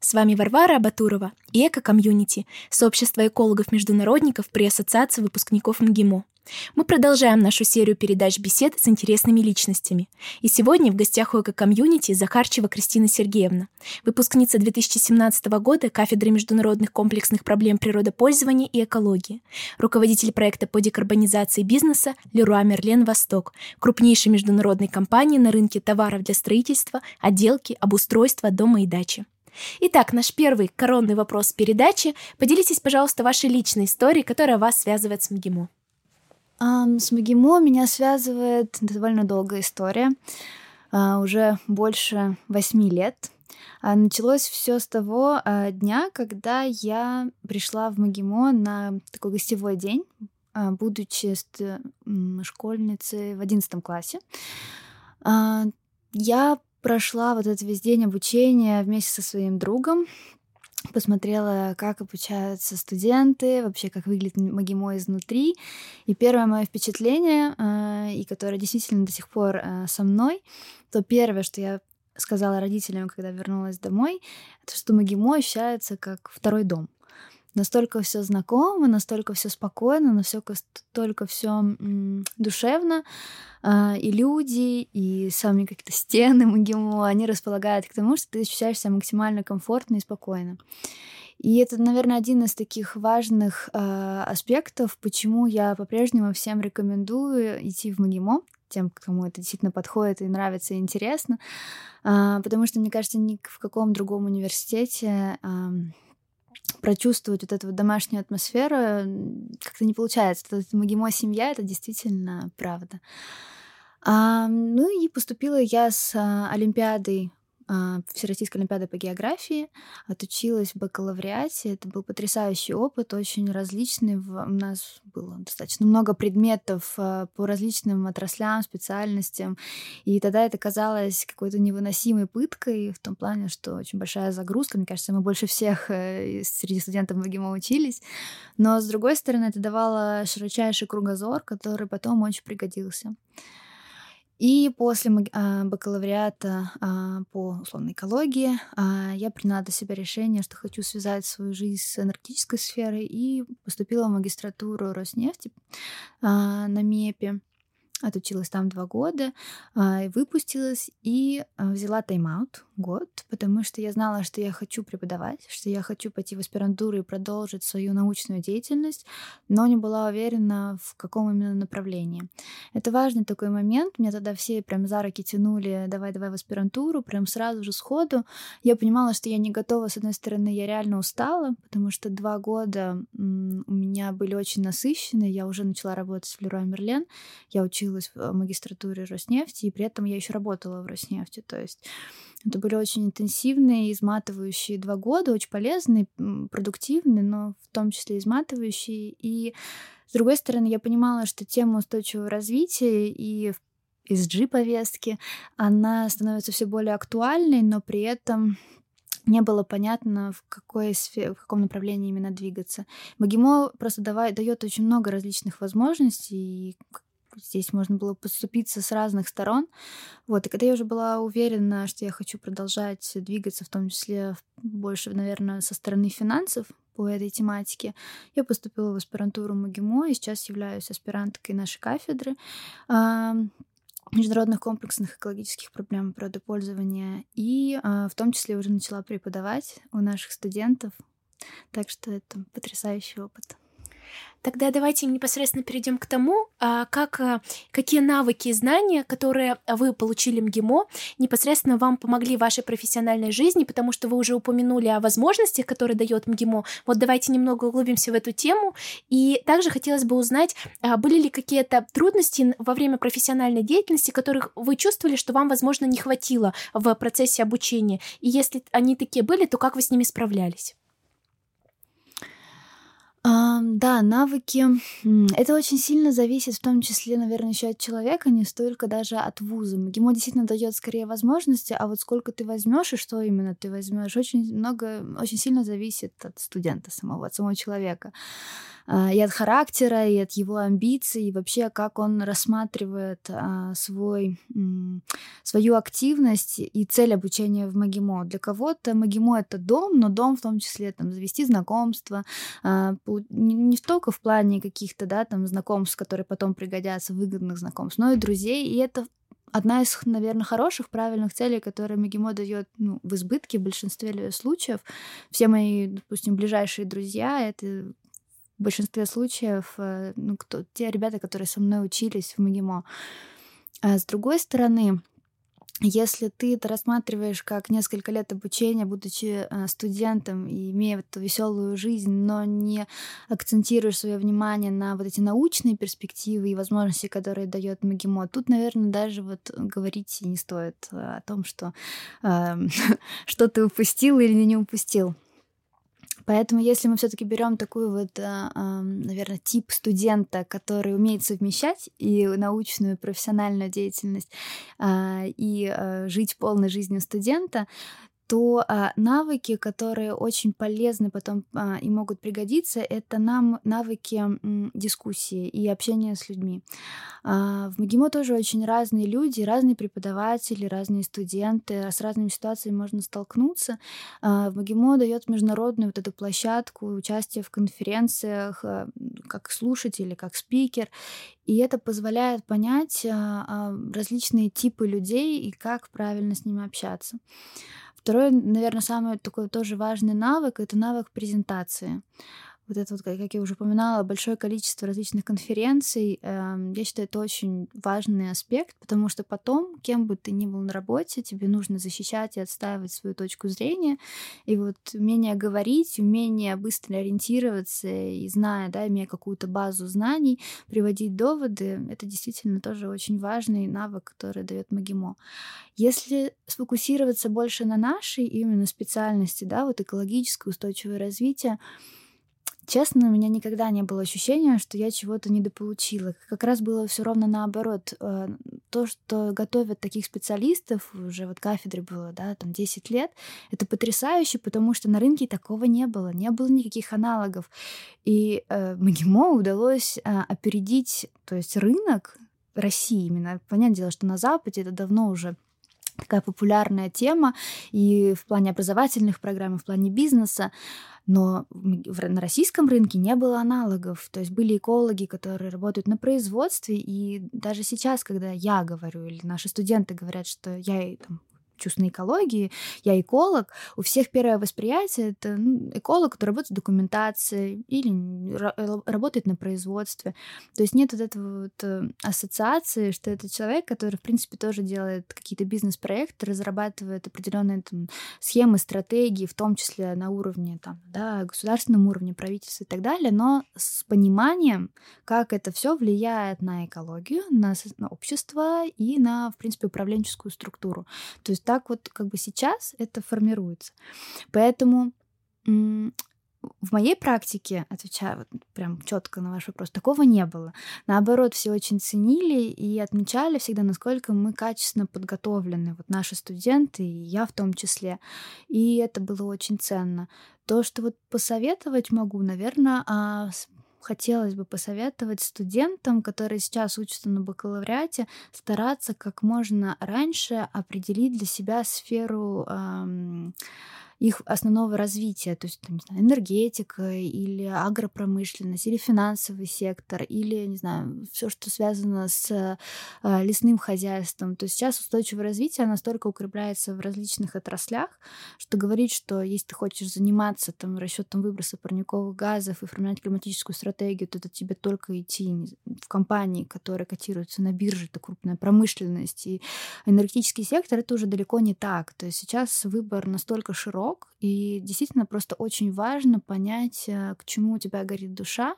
С вами Варвара Абатурова и Эко-комьюнити, сообщество экологов-международников при Ассоциации выпускников МГИМО. Мы продолжаем нашу серию передач бесед с интересными личностями. И сегодня в гостях у эко-комьюнити Захарчева Кристина Сергеевна, выпускница 2017 года кафедры международных комплексных проблем природопользования и экологии, руководитель проекта по декарбонизации бизнеса Леруа Мерлен Восток, крупнейшей международной компании на рынке товаров для строительства, отделки, обустройства дома и дачи. Итак, наш первый коронный вопрос передачи. Поделитесь, пожалуйста, вашей личной историей, которая вас связывает с МГИМО. Um, с МГИМО меня связывает довольно долгая история. Uh, уже больше восьми лет. Uh, началось все с того uh, дня, когда я пришла в МГИМО на такой гостевой день, будучи школьницей в одиннадцатом классе. Я прошла вот этот весь день обучения вместе со своим другом, посмотрела, как обучаются студенты, вообще как выглядит Магимо изнутри. И первое мое впечатление, э, и которое действительно до сих пор э, со мной, то первое, что я сказала родителям, когда вернулась домой, это что Магимо ощущается как второй дом настолько все знакомо, настолько все спокойно, настолько все душевно, а, и люди, и сами какие-то стены МГИМО, они располагают к тому, что ты ощущаешь себя максимально комфортно и спокойно. И это, наверное, один из таких важных э, аспектов, почему я по-прежнему всем рекомендую идти в МГИМО, тем, кому это действительно подходит и нравится, и интересно, э, потому что, мне кажется, ни в каком другом университете э, прочувствовать вот эту вот домашнюю атмосферу как-то не получается. Это Магимо семья, это действительно правда. А, ну и поступила я с а, Олимпиадой Всероссийской Олимпиады по географии, отучилась в бакалавриате. Это был потрясающий опыт, очень различный. У нас было достаточно много предметов а, по различным отраслям, специальностям. И тогда это казалось какой-то невыносимой пыткой в том плане, что очень большая загрузка. Мне кажется, мы больше всех э, среди студентов МГИМО учились. Но, с другой стороны, это давало широчайший кругозор, который потом очень пригодился. И после а, бакалавриата а, по условной экологии а, я приняла для себя решение, что хочу связать свою жизнь с энергетической сферой и поступила в магистратуру Роснефти на МЕПе отучилась там два года, выпустилась и взяла тайм-аут год, потому что я знала, что я хочу преподавать, что я хочу пойти в аспирантуру и продолжить свою научную деятельность, но не была уверена, в каком именно направлении. Это важный такой момент. Меня тогда все прям за руки тянули, давай-давай в аспирантуру, прям сразу же сходу. Я понимала, что я не готова. С одной стороны, я реально устала, потому что два года у меня были очень насыщенные. Я уже начала работать в Леруа Мерлен. Я училась в магистратуре Роснефти, и при этом я еще работала в Роснефти. То есть это были очень интенсивные, изматывающие два года, очень полезные, продуктивные, но в том числе изматывающие. И с другой стороны, я понимала, что тема устойчивого развития и ESG-повестки, она становится все более актуальной, но при этом не было понятно, в, какой сфере, в каком направлении именно двигаться. Магимо просто дает очень много различных возможностей, и Здесь можно было подступиться с разных сторон. Вот, и когда я уже была уверена, что я хочу продолжать двигаться, в том числе больше, наверное, со стороны финансов по этой тематике, я поступила в аспирантуру МГИМО и сейчас являюсь аспиранткой нашей кафедры международных комплексных экологических проблем природопользования и в том числе уже начала преподавать у наших студентов. Так что это потрясающий опыт. Тогда давайте непосредственно перейдем к тому, а, как, а, какие навыки и знания, которые вы получили в МГИМО, непосредственно вам помогли в вашей профессиональной жизни, потому что вы уже упомянули о возможностях, которые дает МГИМО. Вот давайте немного углубимся в эту тему. И также хотелось бы узнать, а, были ли какие-то трудности во время профессиональной деятельности, которых вы чувствовали, что вам, возможно, не хватило в процессе обучения. И если они такие были, то как вы с ними справлялись? А, да, навыки. Это очень сильно зависит, в том числе, наверное, еще от человека, не столько даже от вуза. МГИМО действительно дает скорее возможности, а вот сколько ты возьмешь и что именно ты возьмешь, очень много, очень сильно зависит от студента самого, от самого человека. А, и от характера, и от его амбиций, и вообще как он рассматривает а, свой, свою активность и цель обучения в МАГИМО. Для кого-то МАГИМО — это дом, но дом в том числе там, завести знакомства, а, не только в плане каких-то да, там, знакомств, которые потом пригодятся, выгодных знакомств, но и друзей, и это одна из, наверное, хороших, правильных целей, которые Мегимо дает ну, в избытке в большинстве случаев. Все мои, допустим, ближайшие друзья — это в большинстве случаев э, ну, кто, те ребята, которые со мной учились в МГИМО. А с другой стороны, если ты это рассматриваешь как несколько лет обучения, будучи э, студентом и имея эту веселую жизнь, но не акцентируешь свое внимание на вот эти научные перспективы и возможности, которые дает МГИМО, тут, наверное, даже вот говорить не стоит о том, что э, что ты упустил или не упустил. Поэтому, если мы все-таки берем такую вот, а, наверное, тип студента, который умеет совмещать и научную, и профессиональную деятельность, а, и а, жить полной жизнью студента, то а, навыки, которые очень полезны потом а, и могут пригодиться, это нам навыки м, дискуссии и общения с людьми. А, в МГИМО тоже очень разные люди, разные преподаватели, разные студенты, с разными ситуациями можно столкнуться. А, в МГИМО дает международную вот эту площадку, участие в конференциях, а, как слушатель или как спикер, и это позволяет понять а, а, различные типы людей и как правильно с ними общаться. Второй, наверное, самый такой тоже важный навык — это навык презентации вот это вот, как я уже упоминала, большое количество различных конференций, эм, я считаю, это очень важный аспект, потому что потом, кем бы ты ни был на работе, тебе нужно защищать и отстаивать свою точку зрения, и вот умение говорить, умение быстро ориентироваться и зная, да, имея какую-то базу знаний, приводить доводы, это действительно тоже очень важный навык, который дает МАГИМО. Если сфокусироваться больше на нашей именно специальности, да, вот экологическое устойчивое развитие, Честно, у меня никогда не было ощущения, что я чего-то недополучила. Как раз было все ровно наоборот. Э, то, что готовят таких специалистов, уже вот кафедре было, да, там 10 лет, это потрясающе, потому что на рынке такого не было, не было никаких аналогов. И э, МГИМО удалось э, опередить, то есть рынок России именно. Понятное дело, что на Западе это давно уже такая популярная тема и в плане образовательных программ, и в плане бизнеса но на российском рынке не было аналогов. То есть были экологи, которые работают на производстве, и даже сейчас, когда я говорю, или наши студенты говорят, что я там, чувственной экологии, я эколог, у всех первое восприятие это ну, эколог, который работает с документацией или работает на производстве. То есть нет вот этого вот э, ассоциации, что это человек, который, в принципе, тоже делает какие-то бизнес-проекты, разрабатывает определенные там, схемы, стратегии, в том числе на уровне там, да, государственном уровне, правительства и так далее, но с пониманием, как это все влияет на экологию, на, на общество и на, в принципе, управленческую структуру. То есть так вот как бы сейчас это формируется. Поэтому в моей практике, отвечая вот прям четко на ваш вопрос, такого не было. Наоборот, все очень ценили и отмечали всегда, насколько мы качественно подготовлены, вот наши студенты, и я в том числе. И это было очень ценно. То, что вот посоветовать могу, наверное, а, хотелось бы посоветовать студентам, которые сейчас учатся на бакалавриате, стараться как можно раньше определить для себя сферу эм, их основного развития, то есть, там, не знаю, энергетика или агропромышленность, или финансовый сектор, или, не знаю, все, что связано с э, лесным хозяйством. То есть сейчас устойчивое развитие настолько укрепляется в различных отраслях, что говорить, что если ты хочешь заниматься там расчетом выброса парниковых газов и формировать климатическую стратегию, то это тебе только идти в компании, которые котируются на бирже, это крупная промышленность и энергетический сектор, это уже далеко не так. То есть сейчас выбор настолько широк, срок, и действительно просто очень важно понять, э, к чему у тебя горит душа,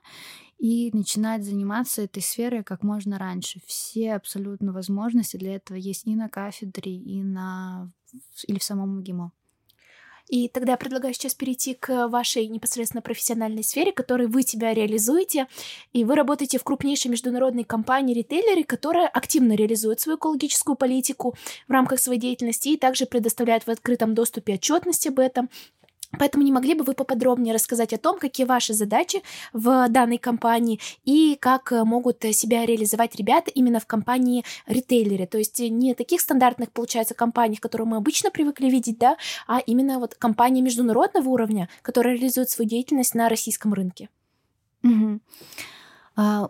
и начинать заниматься этой сферой как можно раньше. Все абсолютно возможности для этого есть и на кафедре, и на или в самом МГИМО. И тогда я предлагаю сейчас перейти к вашей непосредственно профессиональной сфере, которой вы себя реализуете. И вы работаете в крупнейшей международной компании ритейлере, которая активно реализует свою экологическую политику в рамках своей деятельности и также предоставляет в открытом доступе отчетность об этом Поэтому не могли бы вы поподробнее рассказать о том, какие ваши задачи в данной компании и как э, могут себя реализовать ребята именно в компании ритейлере, то есть не таких стандартных, получается, компаний, которые мы обычно привыкли видеть, да, а именно вот компании международного уровня, которые реализуют свою деятельность на российском рынке. Угу. А,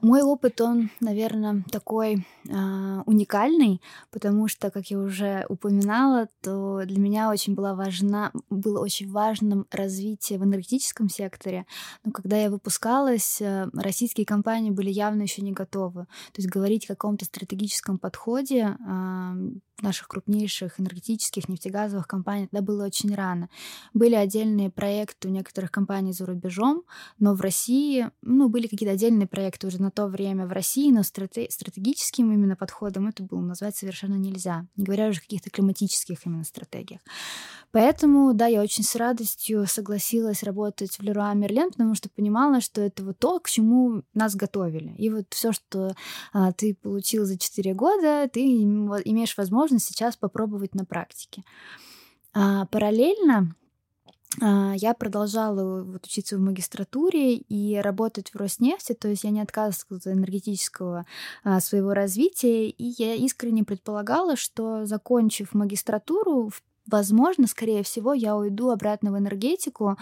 мой опыт, он, наверное, такой а, уникальный, потому что, как я уже упоминала, то для меня очень была важна, было очень важным развитие в энергетическом секторе. Но когда я выпускалась, э, российские компании были явно еще не готовы. То есть говорить о каком-то стратегическом подходе а, наших крупнейших энергетических нефтегазовых компаний тогда было очень рано. Были отдельные проекты у некоторых компаний за рубежом, но в России, ну, были какие-то отдельные проекты уже на то время в России, но страте- стратегическим именно подходом это было назвать совершенно нельзя, не говоря уже о каких-то климатических именно стратегиях. Поэтому, да, я очень с радостью согласилась работать в Леруа Мерлен, потому что понимала, что это вот то, к чему нас готовили. И вот все, что а, ты получил за 4 года, ты имеешь возможность сейчас попробовать на практике. А, параллельно а, я продолжала вот учиться в магистратуре и работать в Роснефти, то есть я не отказывалась от энергетического а, своего развития, и я искренне предполагала, что, закончив магистратуру, возможно, скорее всего, я уйду обратно в энергетику,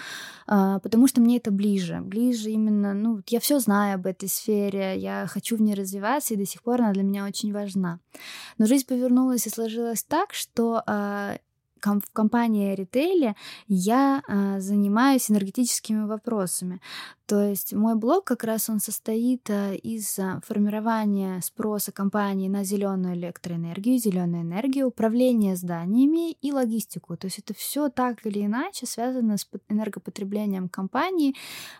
а, потому что мне это ближе. Ближе именно, ну, я все знаю об этой сфере, я хочу в ней развиваться, и до сих пор она для меня очень важна. Но жизнь повернулась и сложилась так, что в компании ритейле я а, занимаюсь энергетическими вопросами. То есть мой блог как раз он состоит а, из а, формирования спроса компании на зеленую электроэнергию, зеленую энергию, управление зданиями и логистику. То есть это все так или иначе связано с энергопотреблением компании,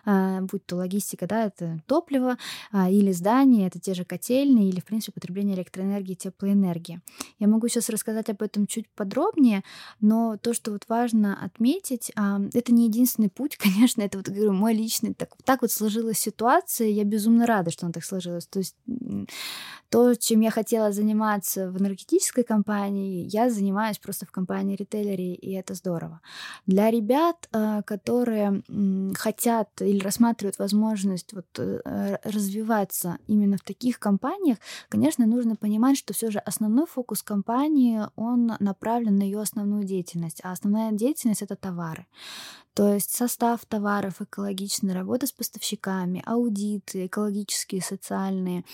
будь то логистика, да, это топливо, или здание, это те же котельные, или, в принципе, потребление электроэнергии, теплоэнергии. Я могу сейчас рассказать об этом чуть подробнее, но то, что вот важно отметить, это не единственный путь, конечно, это вот, говорю, мой личный, так, так вот сложилась ситуация, я безумно рада, что она так сложилась. То есть то, чем я хотела заниматься в энергетической компании, я занимаюсь просто в компании ритейлере, и это здорово. Для ребят, а, которые хотят или рассматривают возможность вот э, развиваться именно в таких компаниях, конечно, нужно понимать, что все же основной фокус компании, он направлен на ее основную деятельность, а основная деятельность — это товары. То есть состав товаров экологичный, работа с поставщиками, аудиты экологические, социальные,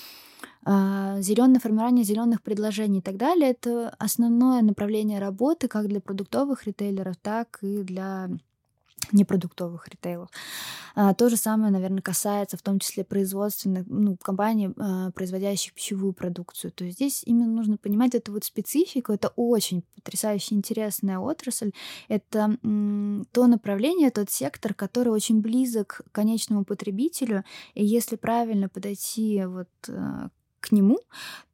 а, зеленое формирование зеленых предложений и так далее. Это основное направление работы как для продуктовых ритейлеров, так и для непродуктовых ритейлов. А, то же самое, наверное, касается в том числе производственных ну, компаний, а, производящих пищевую продукцию. То есть здесь именно нужно понимать эту вот специфику. Это очень потрясающе интересная отрасль. Это м, то направление, тот сектор, который очень близок к конечному потребителю. И если правильно подойти вот а, к нему,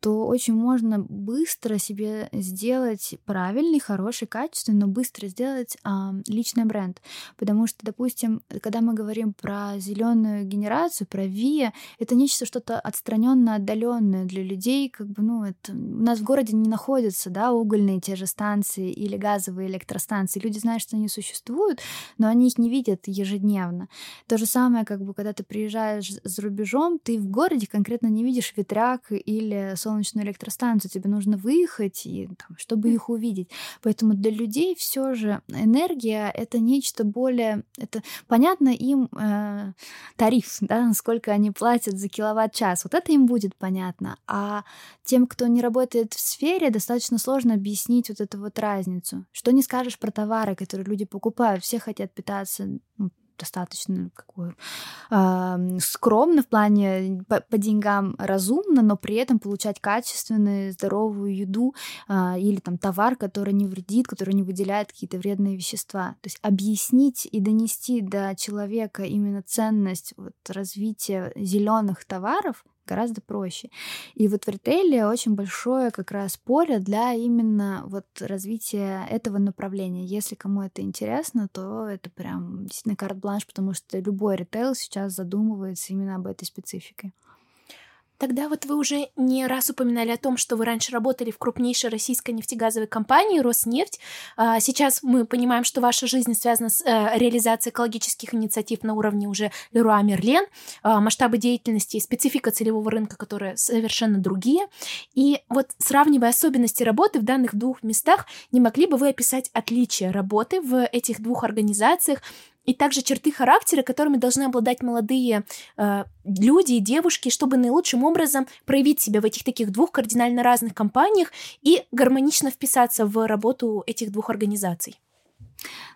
то очень можно быстро себе сделать правильный, хороший, качественный, но быстро сделать а, личный бренд. Потому что, допустим, когда мы говорим про зеленую генерацию, про ВИА, это нечто что-то отстраненно отдаленное для людей, как бы, ну, это у нас в городе не находятся, да, угольные те же станции или газовые электростанции. Люди знают, что они существуют, но они их не видят ежедневно. То же самое, как бы, когда ты приезжаешь за рубежом, ты в городе конкретно не видишь ветряк, или солнечную электростанцию, тебе нужно выехать, и, там, чтобы их увидеть. Поэтому для людей все же энергия — это нечто более... Это понятно им э, тариф, да, сколько они платят за киловатт-час. Вот это им будет понятно. А тем, кто не работает в сфере, достаточно сложно объяснить вот эту вот разницу. Что не скажешь про товары, которые люди покупают. Все хотят питаться достаточно какой, э, скромно в плане по, по деньгам разумно, но при этом получать качественную, здоровую еду э, или там товар, который не вредит, который не выделяет какие-то вредные вещества. То есть объяснить и донести до человека именно ценность вот, развития зеленых товаров гораздо проще. И вот в ритейле очень большое как раз поле для именно вот развития этого направления. Если кому это интересно, то это прям действительно карт-бланш, потому что любой ритейл сейчас задумывается именно об этой специфике. Тогда вот вы уже не раз упоминали о том, что вы раньше работали в крупнейшей российской нефтегазовой компании «Роснефть». А сейчас мы понимаем, что ваша жизнь связана с э, реализацией экологических инициатив на уровне уже Леруа Мерлен, а, масштабы деятельности и специфика целевого рынка, которые совершенно другие. И вот сравнивая особенности работы в данных двух местах, не могли бы вы описать отличия работы в этих двух организациях, и также черты характера, которыми должны обладать молодые э, люди и девушки, чтобы наилучшим образом проявить себя в этих таких двух кардинально разных компаниях и гармонично вписаться в работу этих двух организаций.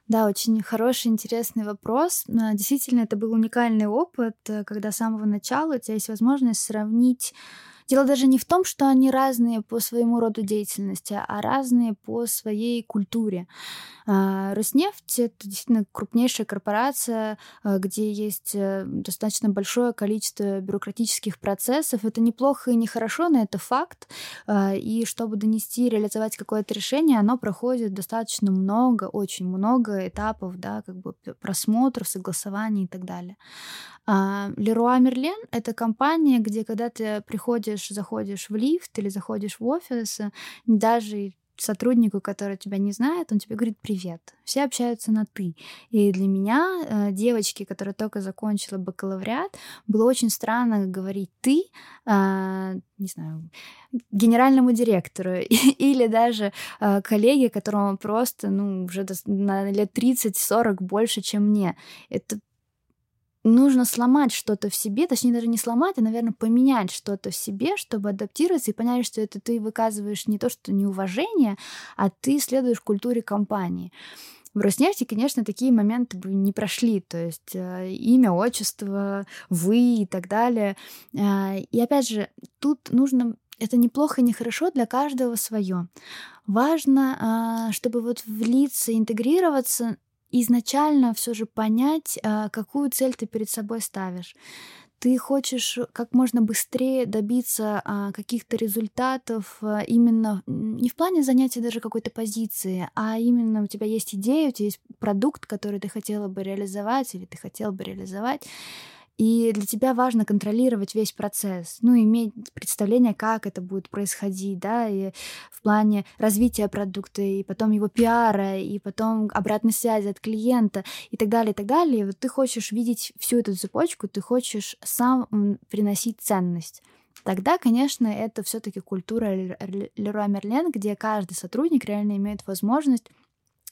Да, очень хороший, интересный вопрос. А, действительно, это был уникальный опыт, э, когда с самого начала у тебя есть возможность сравнить Дело даже не в том, что они разные по своему роду деятельности, а разные по своей культуре. А, Роснефть — это действительно крупнейшая корпорация, а, где есть э, достаточно большое количество бюрократических процессов. Это неплохо и не хорошо, но это факт. А, и чтобы донести, реализовать какое-то решение, оно проходит достаточно много, очень много этапов, да, как бы просмотров, согласований и так далее. Леруа Мерлен — это компания, где когда ты приходишь, заходишь в лифт или заходишь в офис, даже сотруднику, который тебя не знает, он тебе говорит привет. Все общаются на ты. И для меня, э, девочки, которая только закончила бакалавриат, было очень странно говорить ты, а, не знаю, генеральному директору или даже э, коллеге, которому просто, ну, уже на лет 30-40 больше, чем мне. Это нужно сломать что-то в себе, точнее даже не сломать, а, наверное, поменять что-то в себе, чтобы адаптироваться и понять, что это ты выказываешь не то, что неуважение, а ты следуешь культуре компании. В Роснефти, конечно, такие моменты бы не прошли, то есть э, имя, отчество, вы и так далее. Э, и опять же, тут нужно это неплохо и нехорошо для каждого свое. Важно, э, чтобы вот влиться, интегрироваться, изначально все же понять, а, какую цель ты перед собой ставишь. Ты хочешь как можно быстрее добиться а, каких-то результатов а, именно не в плане занятия даже какой-то позиции, а именно у тебя есть идея, у тебя есть продукт, который ты хотела бы реализовать или ты хотел бы реализовать. И для тебя важно контролировать весь процесс, ну, иметь представление, как это будет происходить, да, и в плане развития продукта, и потом его пиара, и потом обратной связи от клиента, и так далее, и так далее. И вот ты хочешь видеть всю эту цепочку, ты хочешь сам приносить ценность. Тогда, конечно, это все-таки культура Леруа Мерлен, где каждый сотрудник реально имеет возможность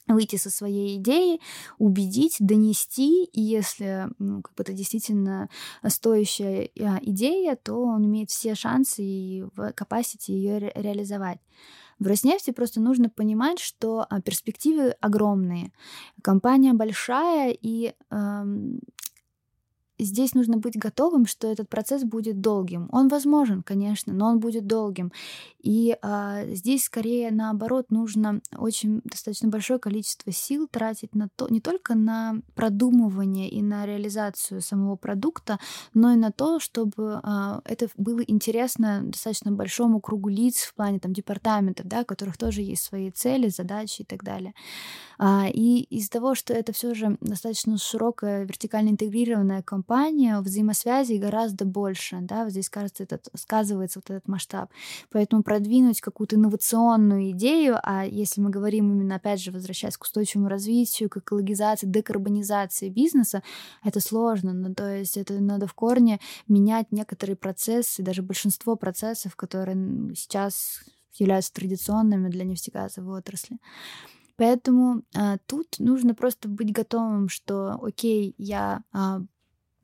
выйти со своей идеей, убедить, донести, и если ну, как бы это действительно стоящая а, идея, то он имеет все шансы и в capacity ее ре- реализовать. В Роснефти просто нужно понимать, что а, перспективы огромные. Компания большая, и эм, здесь нужно быть готовым, что этот процесс будет долгим. Он возможен, конечно, но он будет долгим. И а, здесь скорее наоборот нужно очень достаточно большое количество сил тратить на то, не только на продумывание и на реализацию самого продукта, но и на то, чтобы а, это было интересно достаточно большому кругу лиц в плане там департаментов, да, у которых тоже есть свои цели, задачи и так далее. А, и из-за того, что это все же достаточно широкая вертикально интегрированная компания, взаимосвязи гораздо больше, да, вот здесь, кажется, этот, сказывается вот этот масштаб. Поэтому продвинуть какую-то инновационную идею, а если мы говорим именно, опять же, возвращаясь к устойчивому развитию, к экологизации, декарбонизации бизнеса, это сложно, ну, то есть это надо в корне менять некоторые процессы, даже большинство процессов, которые сейчас являются традиционными для нефтегазовой отрасли. Поэтому а, тут нужно просто быть готовым, что, окей, я а,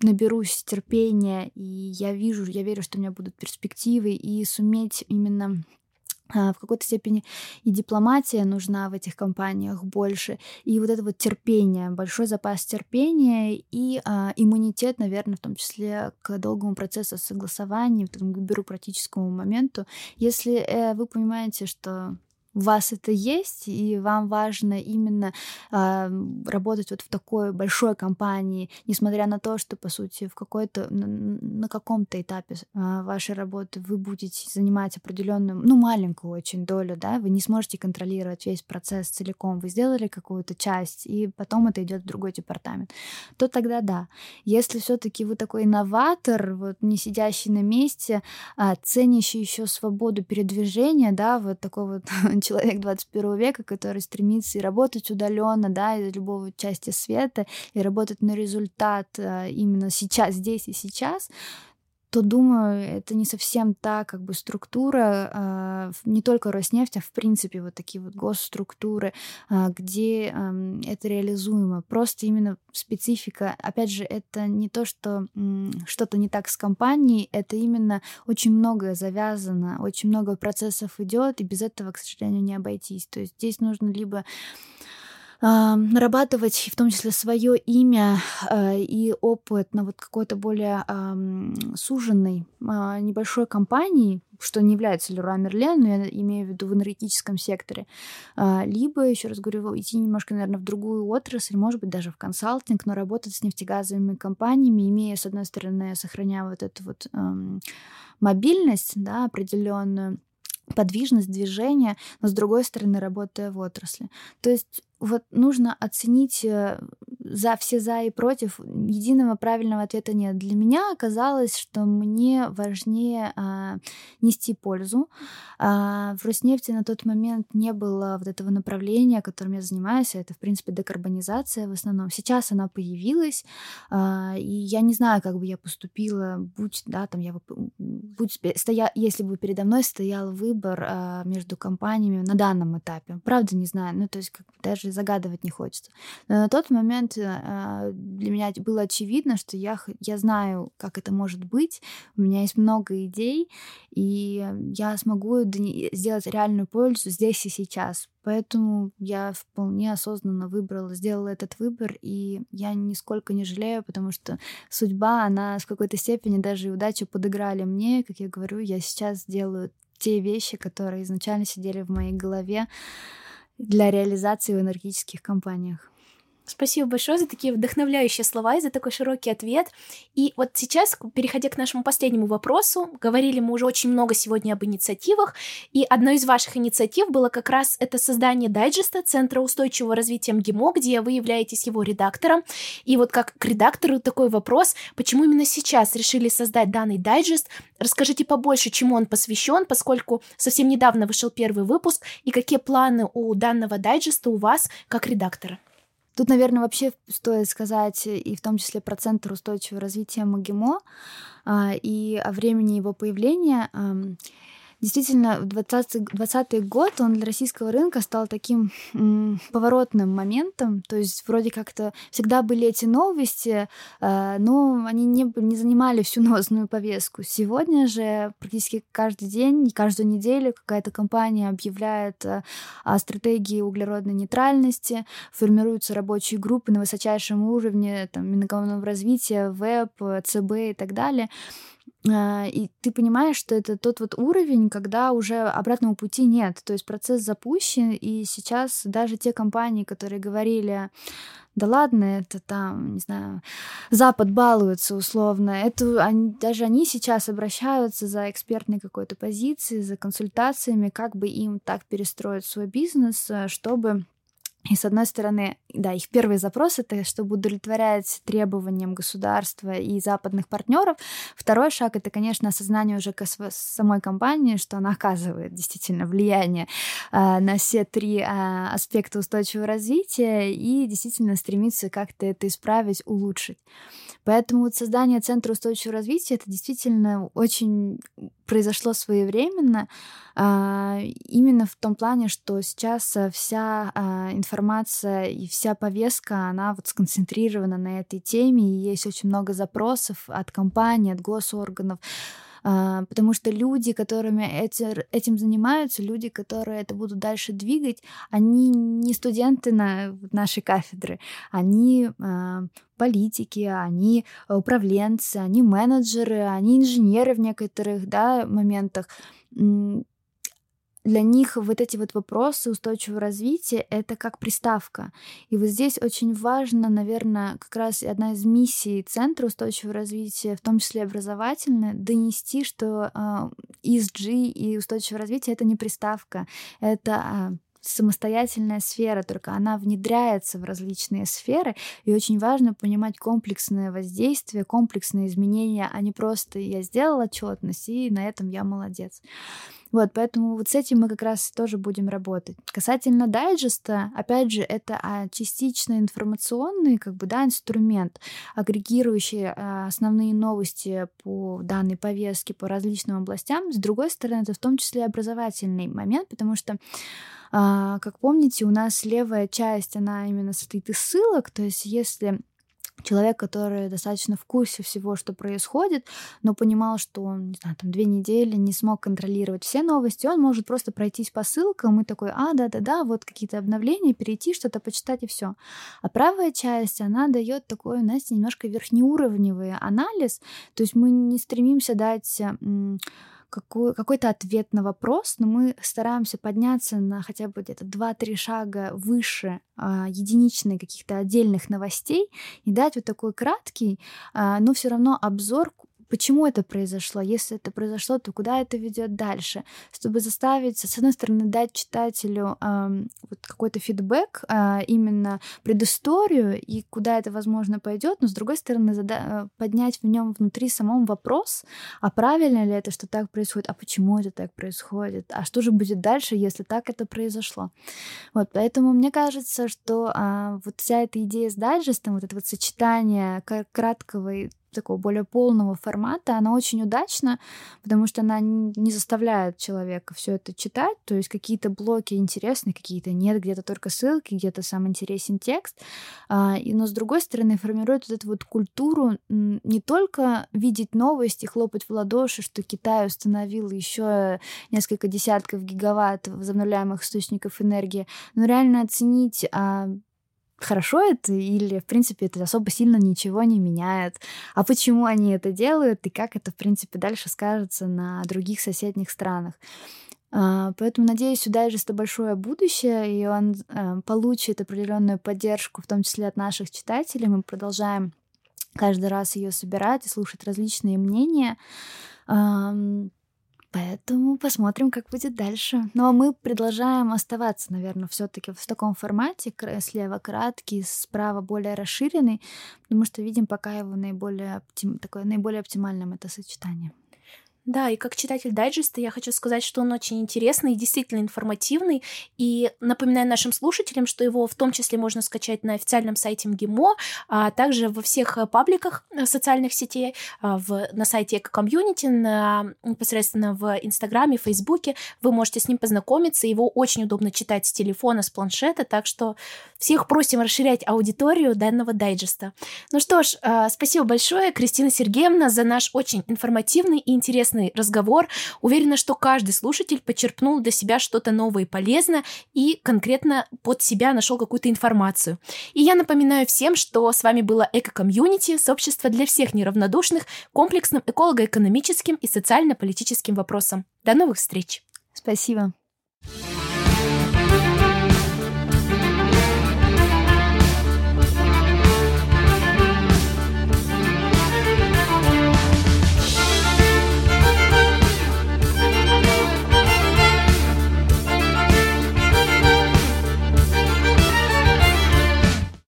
наберусь терпения, и я вижу, я верю, что у меня будут перспективы, и суметь именно а, в какой-то степени и дипломатия нужна в этих компаниях больше, и вот это вот терпение, большой запас терпения и а, иммунитет, наверное, в том числе к долгому процессу согласования, этому бюрократическому моменту. Если э, вы понимаете, что у вас это есть, и вам важно именно э, работать вот в такой большой компании, несмотря на то, что, по сути, в какой-то, на, на каком-то этапе э, вашей работы вы будете занимать определенную, ну, маленькую очень долю, да, вы не сможете контролировать весь процесс целиком, вы сделали какую-то часть, и потом это идет в другой департамент, то тогда да. Если все-таки вы такой инноватор, вот не сидящий на месте, а ценящий еще свободу передвижения, да, вот такой вот человек 21 века, который стремится и работать удаленно, да, из любого части света, и работать на результат э, именно сейчас, здесь и сейчас, то думаю, это не совсем та как бы структура, э, не только Роснефть, а в принципе вот такие вот госструктуры, э, где это реализуемо. Просто именно специфика. Опять же, это не то, что что-то не так с компанией, это именно очень многое завязано, очень много процессов идет, и без этого, к сожалению, не обойтись. То есть здесь нужно либо нарабатывать в том числе свое имя э, и опыт на вот какой-то более суженной а, небольшой компании, что не является Леруа Мерлен, но я имею в виду в энергетическом секторе, а, либо, еще раз говорю, идти немножко, наверное, в другую отрасль, может быть, даже в консалтинг, но работать с нефтегазовыми компаниями, имея, с одной стороны, сохраняя вот эту вот мобильность, да, определенную, подвижность движения, но с другой стороны работая в отрасли. То есть вот нужно оценить э, за все за и против. Единого правильного ответа нет. Для меня оказалось, что мне важнее а, нести пользу. А, в Роснефти на тот момент не было вот этого направления, которым я занимаюсь. Это, в принципе, декарбонизация в основном. Сейчас она появилась, а, и я не знаю, как бы я поступила, будь, да, там я будь, стоя, если бы передо мной стоял выбор а, между компаниями на данном этапе. Правда, не знаю. Ну, то есть, как бы даже даже загадывать не хочется. Но на тот момент э, для меня было очевидно, что я, я знаю, как это может быть, у меня есть много идей, и я смогу сделать реальную пользу здесь и сейчас. Поэтому я вполне осознанно выбрала, сделала этот выбор, и я нисколько не жалею, потому что судьба, она в какой-то степени даже и удача подыграли мне. Как я говорю, я сейчас делаю те вещи, которые изначально сидели в моей голове, для реализации в энергетических компаниях. Спасибо большое за такие вдохновляющие слова и за такой широкий ответ. И вот сейчас, переходя к нашему последнему вопросу, говорили мы уже очень много сегодня об инициативах, и одной из ваших инициатив было как раз это создание дайджеста Центра устойчивого развития МГИМО, где вы являетесь его редактором. И вот как к редактору такой вопрос, почему именно сейчас решили создать данный дайджест? Расскажите побольше, чему он посвящен, поскольку совсем недавно вышел первый выпуск, и какие планы у данного дайджеста у вас как редактора? Тут, наверное, вообще стоит сказать и в том числе про Центр устойчивого развития МГИМО а, и о времени его появления. Действительно, 20, 20 год он для российского рынка стал таким м, поворотным моментом. То есть вроде как-то всегда были эти новости, э, но они не, не занимали всю новостную повестку. Сегодня же практически каждый день, каждую неделю какая-то компания объявляет э, о стратегии углеродной нейтральности, формируются рабочие группы на высочайшем уровне, там, Минэкономного развития, ВЭБ, ЦБ и так далее. А, и ты понимаешь, что это тот вот уровень, когда уже обратного пути нет. То есть процесс запущен, и сейчас даже те компании, которые говорили, да ладно, это там, не знаю, Запад балуется условно, это они, даже они сейчас обращаются за экспертной какой-то позицией, за консультациями, как бы им так перестроить свой бизнес, э, чтобы и с одной стороны, да, их первый запрос это чтобы удовлетворять требованиям государства и западных партнеров. Второй шаг это, конечно, осознание уже самой компании, что она оказывает действительно влияние э, на все три э, аспекта устойчивого развития и действительно стремится как-то это исправить, улучшить. Поэтому вот создание Центра устойчивого развития это действительно очень произошло своевременно, а, именно в том плане, что сейчас э, вся а, информация и вся повестка, она вот сконцентрирована на этой теме, и есть очень много запросов от компаний, от госорганов, а, потому что люди, которыми эти, этим занимаются, люди, которые это будут дальше двигать, они не студенты на нашей кафедры, они политики, они управленцы, они менеджеры, они инженеры в некоторых да, моментах. Для них вот эти вот вопросы устойчивого развития — это как приставка. И вот здесь очень важно, наверное, как раз одна из миссий Центра устойчивого развития, в том числе образовательная, донести, что э, ESG и устойчивое развитие — это не приставка, это э, самостоятельная сфера, только она внедряется в различные сферы, и очень важно понимать комплексное воздействие, комплексные изменения, а не просто я сделала отчетность, и на этом я молодец. Вот, поэтому вот с этим мы как раз тоже будем работать. Касательно дайджеста, опять же, это а, частично информационный как бы, да, инструмент, агрегирующий а, основные новости по данной повестке, по различным областям. С другой стороны, это в том числе образовательный момент, потому что а, как помните, у нас левая часть, она именно состоит из ссылок, то есть если человек, который достаточно в курсе всего, что происходит, но понимал, что он, не знаю, там две недели не смог контролировать все новости, он может просто пройтись по ссылкам и такой, а, да-да-да, вот какие-то обновления, перейти, что-то почитать и все. А правая часть, она дает такой, знаете, немножко верхнеуровневый анализ, то есть мы не стремимся дать какой, какой-то ответ на вопрос, но мы стараемся подняться на хотя бы где-то 2-3 шага выше а, единичных каких-то отдельных новостей и дать вот такой краткий, а, но все равно обзор почему это произошло, если это произошло, то куда это ведет дальше, чтобы заставить, с одной стороны, дать читателю э, вот какой-то фидбэк, э, именно предысторию и куда это, возможно, пойдет, но с другой стороны, зада- поднять в нем внутри самом вопрос, а правильно ли это, что так происходит, а почему это так происходит, а что же будет дальше, если так это произошло. Вот, поэтому мне кажется, что э, вот вся эта идея с дайджестом, вот это вот сочетание краткого и такого более полного формата, она очень удачна, потому что она не заставляет человека все это читать, то есть какие-то блоки интересны, какие-то нет, где-то только ссылки, где-то сам интересен текст, а, но с другой стороны формирует вот эту вот культуру не только видеть новости, хлопать в ладоши, что Китай установил еще несколько десятков гигаватт возобновляемых источников энергии, но реально оценить а, хорошо это или, в принципе, это особо сильно ничего не меняет. А почему они это делают и как это, в принципе, дальше скажется на других соседних странах. А, поэтому надеюсь, у Дайджеста большое будущее, и он э, получит определенную поддержку, в том числе от наших читателей. Мы продолжаем каждый раз ее собирать и слушать различные мнения. Поэтому посмотрим, как будет дальше. Но ну, а мы продолжаем оставаться, наверное, все-таки в таком формате, слева краткий, справа более расширенный, потому что видим пока его наиболее, оптим... такое наиболее оптимальным это сочетание. Да, и как читатель дайджеста я хочу сказать, что он очень интересный и действительно информативный. И напоминаю нашим слушателям, что его в том числе можно скачать на официальном сайте МГИМО, а также во всех э, пабликах э, социальных сетей, а, в, на сайте Эко-комьюнити, непосредственно в Инстаграме, Фейсбуке. Вы можете с ним познакомиться. Его очень удобно читать с телефона, с планшета, так что всех просим расширять аудиторию данного дайджеста. Ну что ж, э, спасибо большое, Кристина Сергеевна, за наш очень информативный и интересный интересный разговор. Уверена, что каждый слушатель почерпнул для себя что-то новое и полезное и конкретно под себя нашел какую-то информацию. И я напоминаю всем, что с вами было Эко-комьюнити, сообщество для всех неравнодушных, комплексным эколого-экономическим и социально-политическим вопросам. До новых встреч! Спасибо. thank